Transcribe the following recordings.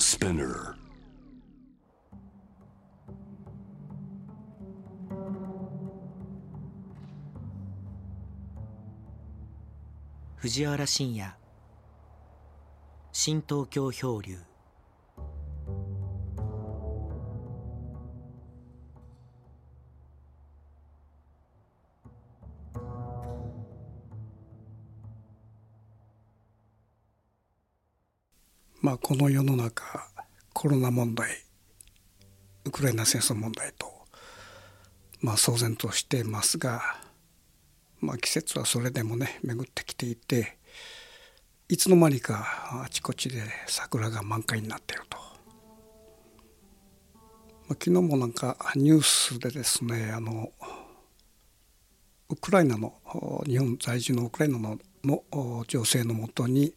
Spinner. 藤原信也新東京漂流まあ、この世の中コロナ問題ウクライナ戦争問題と、まあ、騒然としていますが、まあ、季節はそれでもね巡ってきていていつの間にかあちこちで桜が満開になっていると、ま、昨日もなんかニュースでですねあのウクライナの日本在住のウクライナのの女性のもとに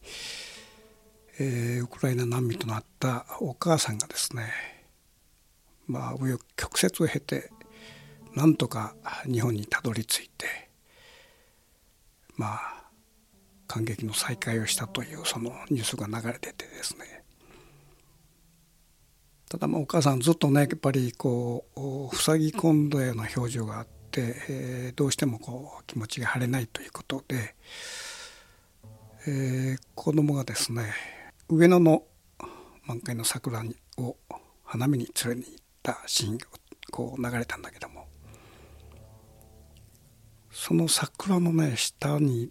えー、ウクライナ難民となったお母さんがですねまあ紆余曲折を経てなんとか日本にたどり着いてまあ感激の再会をしたというそのニュースが流れててですね。ただまあお母さんずっとねやっぱりこう塞ぎ込んだような表情があって、えー、どうしてもこう気持ちが晴れないということで、えー、子供がですね上野の満開の桜を花見に連れに行ったシーンがこう流れたんだけどもその桜のね下に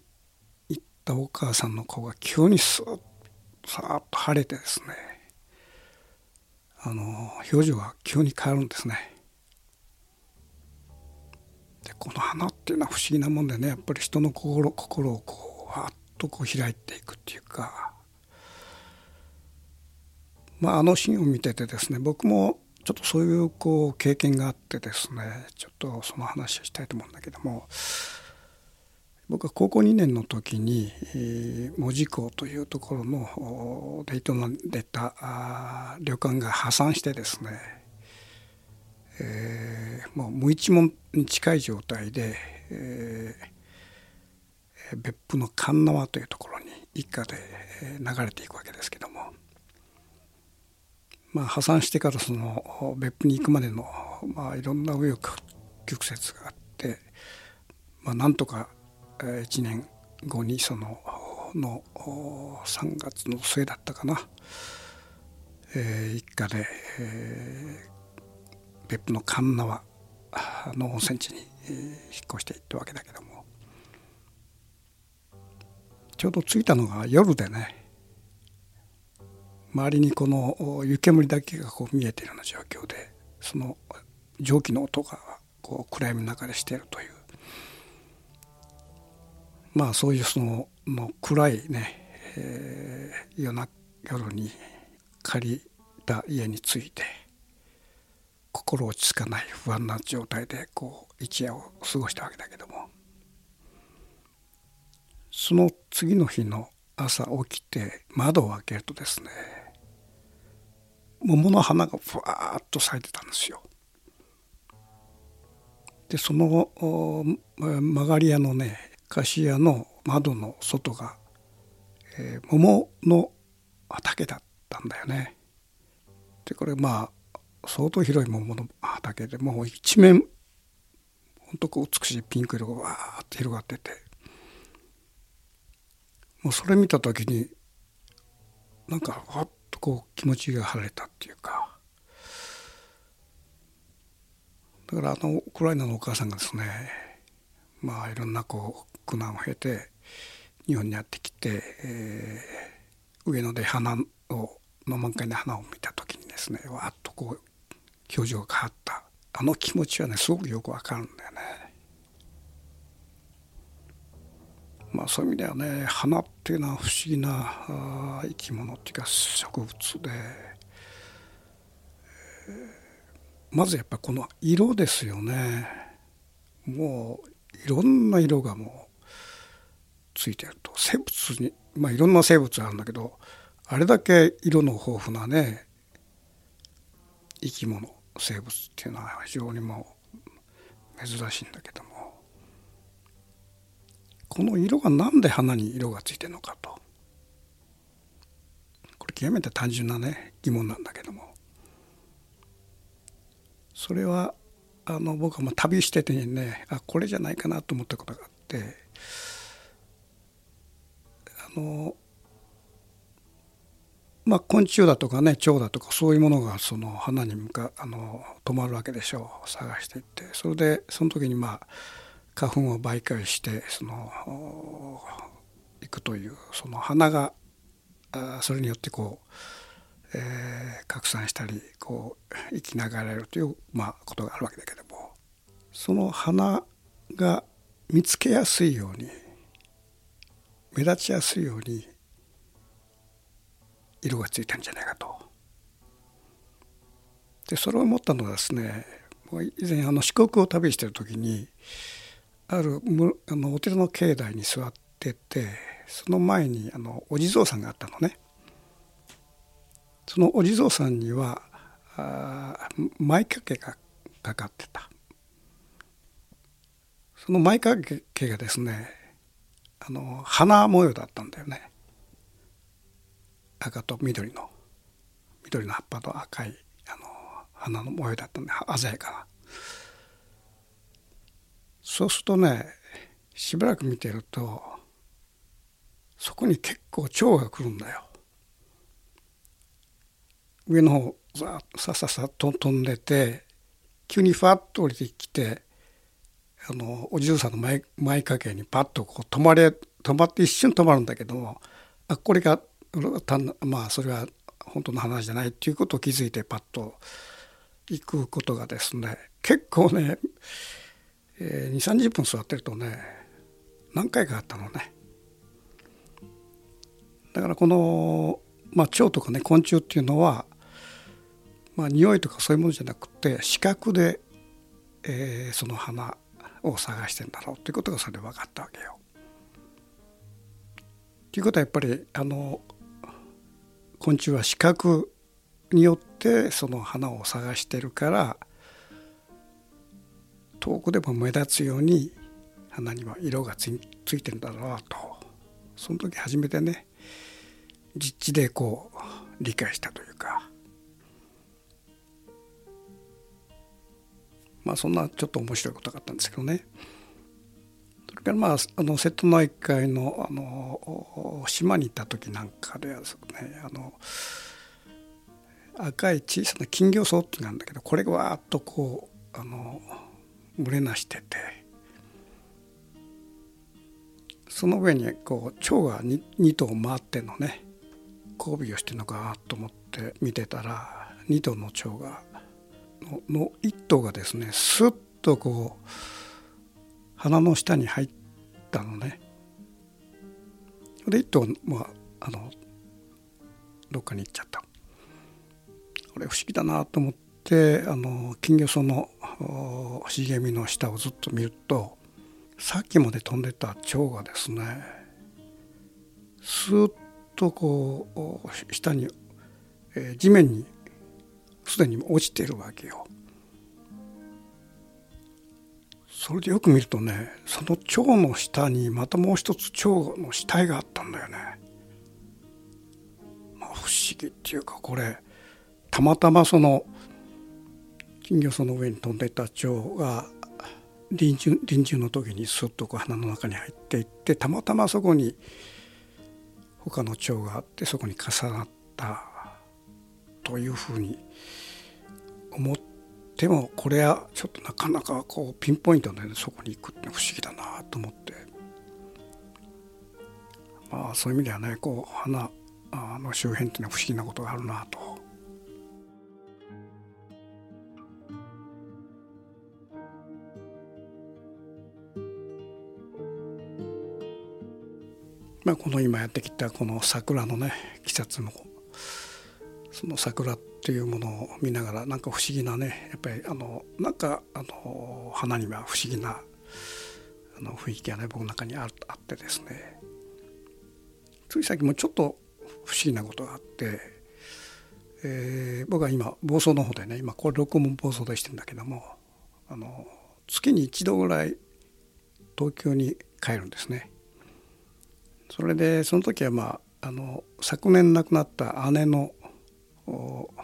行ったお母さんの顔が急にスーッさーっと晴れてですねあの表情が急に変わるんですね。でこの花っていうのは不思議なもんでねやっぱり人の心心をこうわっとこう開いていくっていうかまあ、あのシーンを見ててですね僕もちょっとそういうこう経験があってですねちょっとその話をしたいと思うんだけども僕は高校2年の時に門司港というところので営んでた旅館が破産してですね、えー、もう無一文に近い状態で、えー、別府の神縄というところに一家で流れていくわけですけども。まあ、破産してからその別府に行くまでの、まあ、いろんな紆余曲折があって、まあ、なんとか1年後にそのの3月の末だったかな、えー、一家で、えー、別府の神縄の温泉地に、え、引っ越していったわけだけども。ちょうど着いたのが夜でね。周りにこの湯煙だけがこう見えてるような状況でその蒸気の音がこう暗闇の中でしているという。まあそういうそのの暗いね、えー、夜な夜に借りた家について心落ち着かない不安な状態でこう一夜を過ごしたわけだけども。その次の日の朝起きて窓を開けるとですね桃の花がふわーっと咲いてたんですよ。でその曲がり屋のね菓子屋の窓の外が、えー、桃の畑だったんだよね。でこれまあ相当広い桃の畑でもう一面ほんとこう美しいピンク色がわーって広がっててもうそれ見た時になんかわっこう気持ちが晴れたっていうかだからあのウクライナのお母さんがですねまあいろんなこう苦難を経て日本にやってきて、えー、上野で花をの満開の花を見た時にですねわっとこう表情が変わったあの気持ちはねすごくよくわかるんだよね。まあ、そういう意味ではね花っていうのは不思議な生き物っていうか植物で、えー、まずやっぱこの色ですよね。もういろんな色がもうついてると。生物にまあいろんな生物あるんだけどあれだけ色の豊富なね生き物生物っていうのは非常にもう珍しいんだけども。この色が何で花に色がついてるのかと。これ極めて単純なね疑問なんだけども。それはあの僕はまあ旅しててねあこれじゃないかなと思ったことがあって。あのまあ昆虫だとかね蝶だとかそういうものがその花に向かあの止まるわけでしょう。探していって。それでその時にまあ花粉を媒介してその行くというその花がそれによってこう、えー、拡散したりこう生きながられるという、まあ、ことがあるわけだけどもその花が見つけやすいように目立ちやすいように色がついたんじゃないかと。でそれを思ったのはですね以前あの四国を旅してる時にあるあのお寺の境内に座っててその前にあのお地蔵さんがあったのね。そのお地蔵さんにはあ舞掛けがかかってた。その舞掛けがですねあの花模様だったんだよね。赤と緑の緑の葉っぱと赤いあの花の模様だったんで鮮やかな。そうするとねしばらく見てるとそこに結構蝶が来るんだよ。上の方ささささと飛んでて急にファッと降りてきてあのおじいさんの前前掛けにパッとこう止まれ止まって一瞬止まるんだけどもあこれがまあそれは本当の話じゃないっていうことを気づいてパッと行くことがですね結構ね、えー、2 3 0分座ってるとね何回かあったのね。だからこの、まあ、蝶とかね昆虫っていうのは、まあ、匂いとかそういうものじゃなくて視覚で、えー、その花を探してんだろうということがそれで分かったわけよ。ということはやっぱりあの昆虫は視覚によってその花を探してるから遠くでも目立つように花には色がついてるんだろうと。その時初めてね実地でこう理解したというか。まあそんなちょっと面白いことがあったんですけどね。それからまああの瀬戸内海のあの島に行った時なんかではですねあの赤い小さな金魚草ってなんだけどこれがわーっとこうあの群れなしててその上にこう蝶が 2, 2頭回ってのね交尾をしてるのかなと思って見てたら2頭の蝶がのの1頭がですねスッとこう鼻の下に入ったのね。で1頭まああのどっかに行っちゃった。これ不思議だなと思ってあの金魚草の茂みの下をずっと見るとさっきまで飛んでた蝶がですねスーッとこう下に、えー、地面にすでに落ちてるわけよ。それでよく見るとねその蝶の下にまたもう一つ蝶の死体があったんだよね。まあ、不思議っていうかこれたまたまその金魚草の上に飛んでいた蝶が臨終臨終の時にスッとこう鼻の中に入っていってたまたまそこに他の蝶があってそこに重なったというふうに思ってもこれはちょっとなかなかこうピンポイントで、そこに行くって不思議だなと思ってまあそういう意味ではねこう花の周辺っていうのは不思議なことがあるなと。まあ、この今やってきたこの桜のね季節のその桜っていうものを見ながらなんか不思議なねやっぱりあのなんかあの花には不思議なあの雰囲気がね僕の中にああってですねつい先もちょっと不思議なことがあって、えー、僕は今房総の方でね今これ録音房総でしてるんだけどもあの月に一度ぐらい東京に帰るんですね。それでその時はまああの昨年亡くなった姉の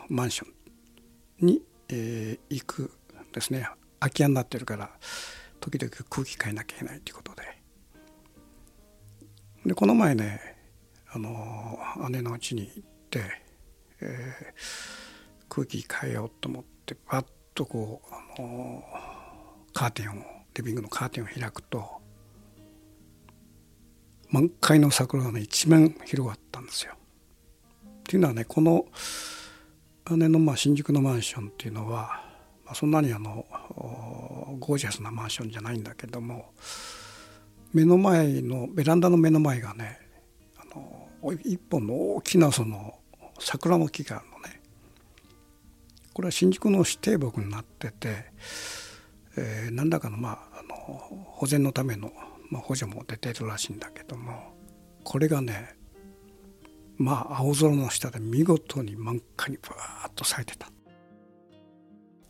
マンションに、えー、行くですね。空き家になってるから時々空気変えなきゃいけないということで。でこの前ねあの姉の家に行って、えー、空気変えようと思ってパッとこう、あのカーテンをリビングのカーテンを開くと満開の桜がね一面広がったんですよ。っていうのはねこの姉のまあ新宿のマンションっていうのは、まあ、そんなにあのゴージャスなマンションじゃないんだけども目の前のベランダの目の前がねあの一本の大きなその桜の木があるのねこれは新宿の指定木になってて、えー、何らかの,、まあ、あの保全のための、まあ、補助も出てるらしいんだけどもこれがねまあ青空の下で見事に満開にバーッと咲いてた。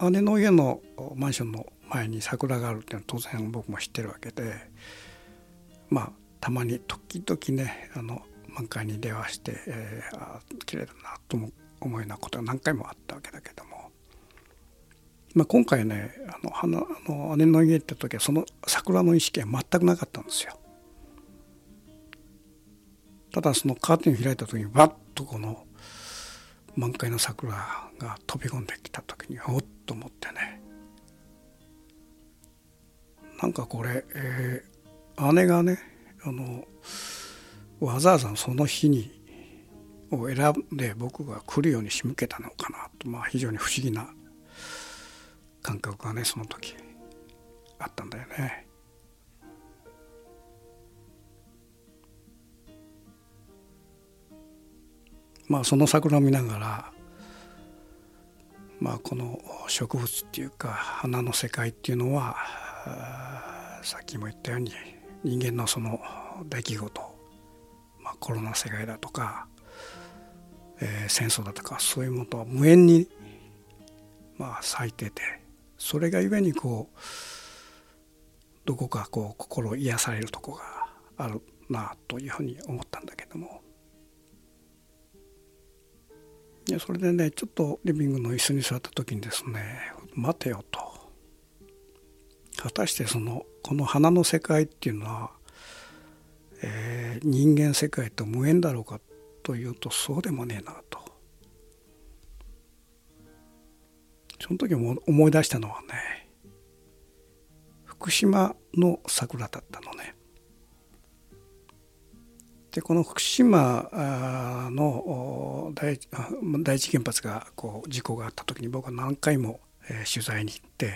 姉の家のマンションの前に桜があるっていうのは当然僕も知ってるわけでまあたまに時々ねあの満開に電話して、えー、あ綺麗だなと思うようなことが何回もあったわけだけども、まあ、今回ねあの花あの姉の家行った時はその桜の意識は全くなかったんですよ。ただそのカーテン開いた時にバッとこの満開の桜が飛び込んできた時におっと思ってねなんかこれ、えー、姉がねあのわざわざその日にを選んで僕が来るように仕向けたのかなと、まあ、非常に不思議な感覚がねその時あったんだよね。まあその桜を見ながらまあこの植物っていうか花の世界っていうのはさっきも言ったように人間のその出来事、まあ、コロナ世界だとか、えー、戦争だとかそういうものとは無縁にまあ咲いててそれがゆえにこうどこかこう心癒されるとこがあるなというふうに思ったんだけども。いやそれでねちょっとリビングの椅子に座った時にですね待てよと。果たしてそのこの花の世界っていうのはえー、人間世界と無縁だろうかというとそうでもねえなと。その時も思い出したのはね福島の桜だったのね。でこの福島の第第一原発がこう事故があった時に僕は何回も、取材に行って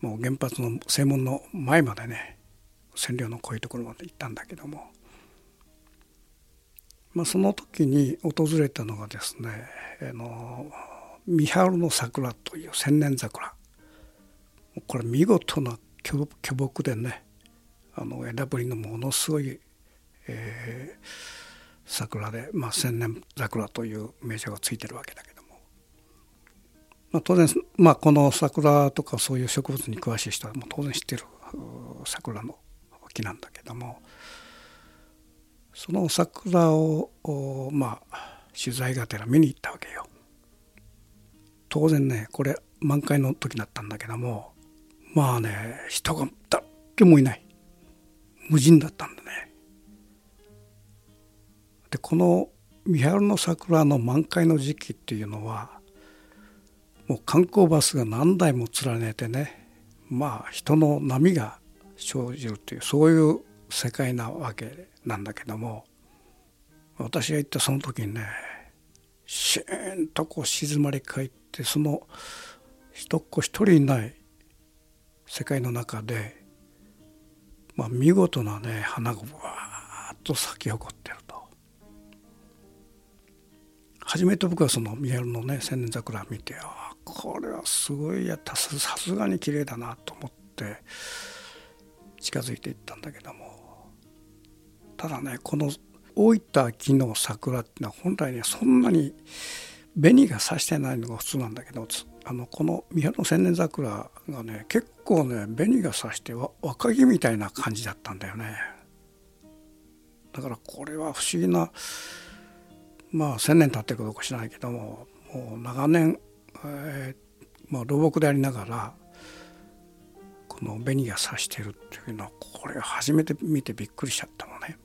もう原発の正門の前までね占領のこういうところまで行ったんだけども、まあ、その時に訪れたのがですねあの三春の桜という千年桜。これ見事な巨木でねあの枝ぶりのものすごい、えー、桜で、まあ、千年桜という名称がついてるわけだけども、まあ、当然、まあ、この桜とかそういう植物に詳しい人はもう当然知ってる桜の木なんだけども。その桜をまあ取材がてら見に行ったわけよ。当然ねこれ満開の時だったんだけどもまあね人が誰もいない無人だったんだね。でこの三春の桜の満開の時期っていうのはもう観光バスが何台も連ねてねまあ人の波が生じるというそういう世界なわけなんだけども私が行ったその時にねシーンとこう静まり返ってその一っ子一人いない世界の中で、まあ、見事なね花がわーっと咲き誇ってると。初めて僕はその宮のね千年桜を見てああこれはすごいやさすがに綺麗だなと思って近づいていったんだけどもただねこの大分木の桜ってのは本来ねそんなに紅がさしてないのが普通なんだけどあのこの三原の千年桜がね結構ね紅がさして若木みたいな感じだったんだよね。だからこれは不思議なまあ1,000年経ってるかどうか知らないけどももう長年、えーまあ、老木でありながらこの紅が差してるっていうのはこれ初めて見てびっくりしちゃったのね。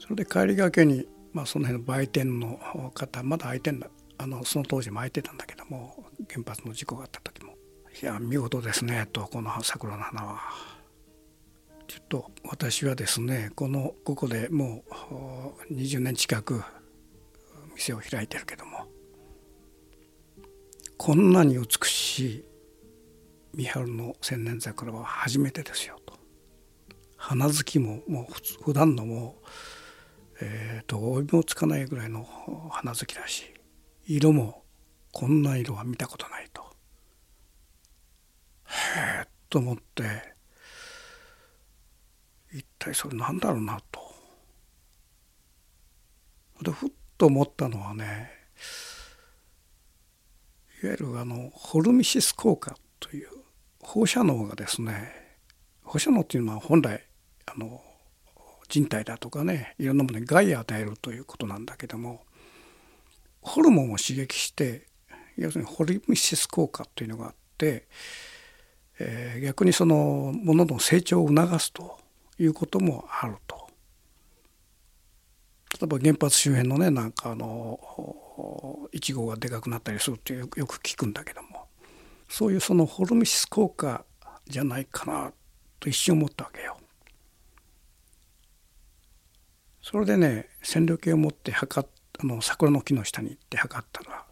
それで帰りがけに、まあ、その辺の売店の方まだ開いてんだあのその当時も開いてたんだけども原発の事故があった時も「いや見事ですね」とこの桜の花は。ちょっと私はですねこのここでもう20年近く店を開いてるけどもこんなに美しい三春の千年桜は初めてですよと花好きももう普段のもう、えー、どうにもつかないぐらいの花好きだし色もこんな色は見たことないとへえと思って一体それなんだろうなと。でふっと思ったのはねいわゆるあのホルミシス効果という放射能がですね放射能っていうのは本来あの人体だとかねいろんなものに害を与えるということなんだけどもホルモンを刺激して要するにホルミシス効果というのがあって、えー、逆にそのものの成長を促すということもあると。例えば原発周辺のねなんかあの1号がでかくなったりするってよく聞くんだけどもそういうそのホルミシス効果じゃないかなと一瞬思ったわけよ。それでね線量計を持って測っあの桜の木の下に行って測ったら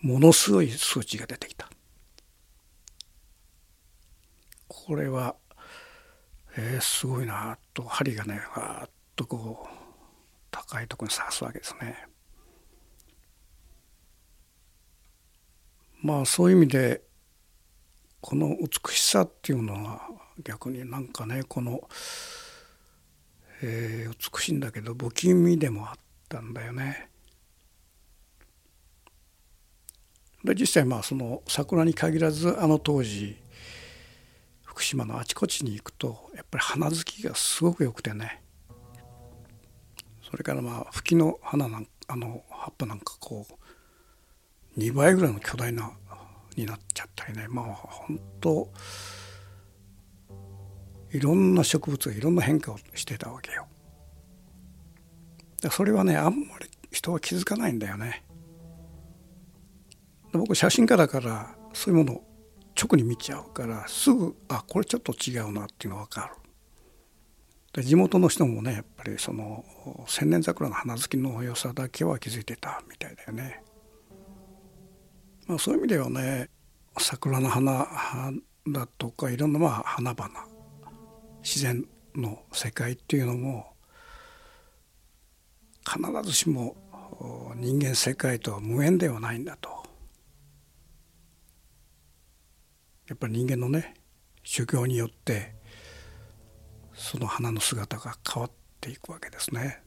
ものすごい数値が出てきた。これはえー、すごいなと針がねわーっとこう高いところに刺すわけですね。まあそういう意味でこの美しさっていうのは逆になんかねこの、えー、美しいんだけど不気味でもあったんだよね。で実際まあその桜に限らずあの当時福島のあちこちに行くとやっぱり花好きがすごく良くてねそれからまあ吹きの花なんあの葉っぱなんかこう2倍ぐらいの巨大なになっちゃったりねまあ本当いろんな植物がいろんな変化をしてたわけよ。それはねあんまり人は気づかないんだよね。僕写真家だからそういうもの直に見ちゃうからすぐあこれちょっと違うなっていうのが分かる。で地元の人もねやっぱりその千年桜の花好きの良さだけは気づいてたみたいだよね。まあ、そういう意味ではね桜の花だとかいろんなまあ花々自然の世界っていうのも必ずしも人間世界とは無縁ではないんだと。やっぱり人間のね修行によってその花の姿が変わっていくわけですね。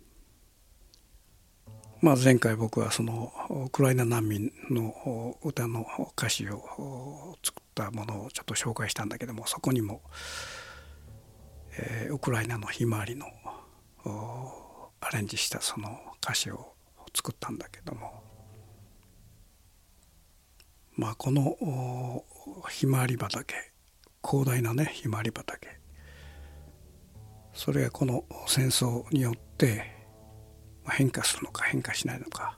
まあ、前回僕はそのウクライナ難民の歌の歌詞を作ったものをちょっと紹介したんだけどもそこにも、えー、ウクライナのひまわりのアレンジしたその歌詞を作ったんだけども。まあこのひまわり畑広大なねひまわり畑。それがこの戦争によって変化するのか変化しないのか。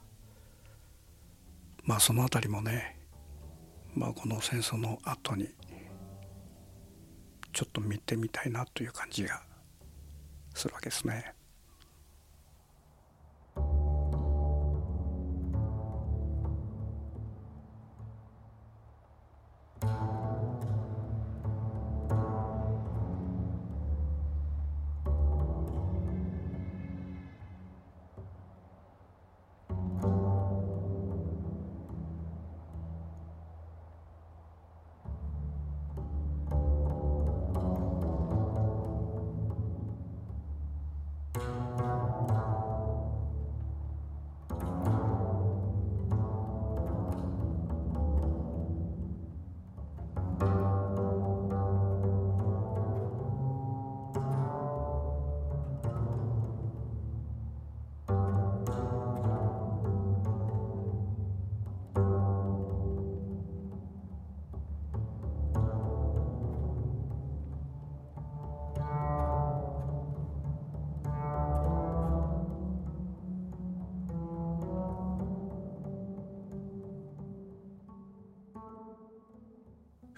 まあその辺りもね、まあ、この戦争の後にちょっと見てみたいなという感じがするわけですね。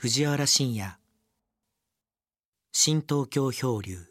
藤原信也。新東京漂流。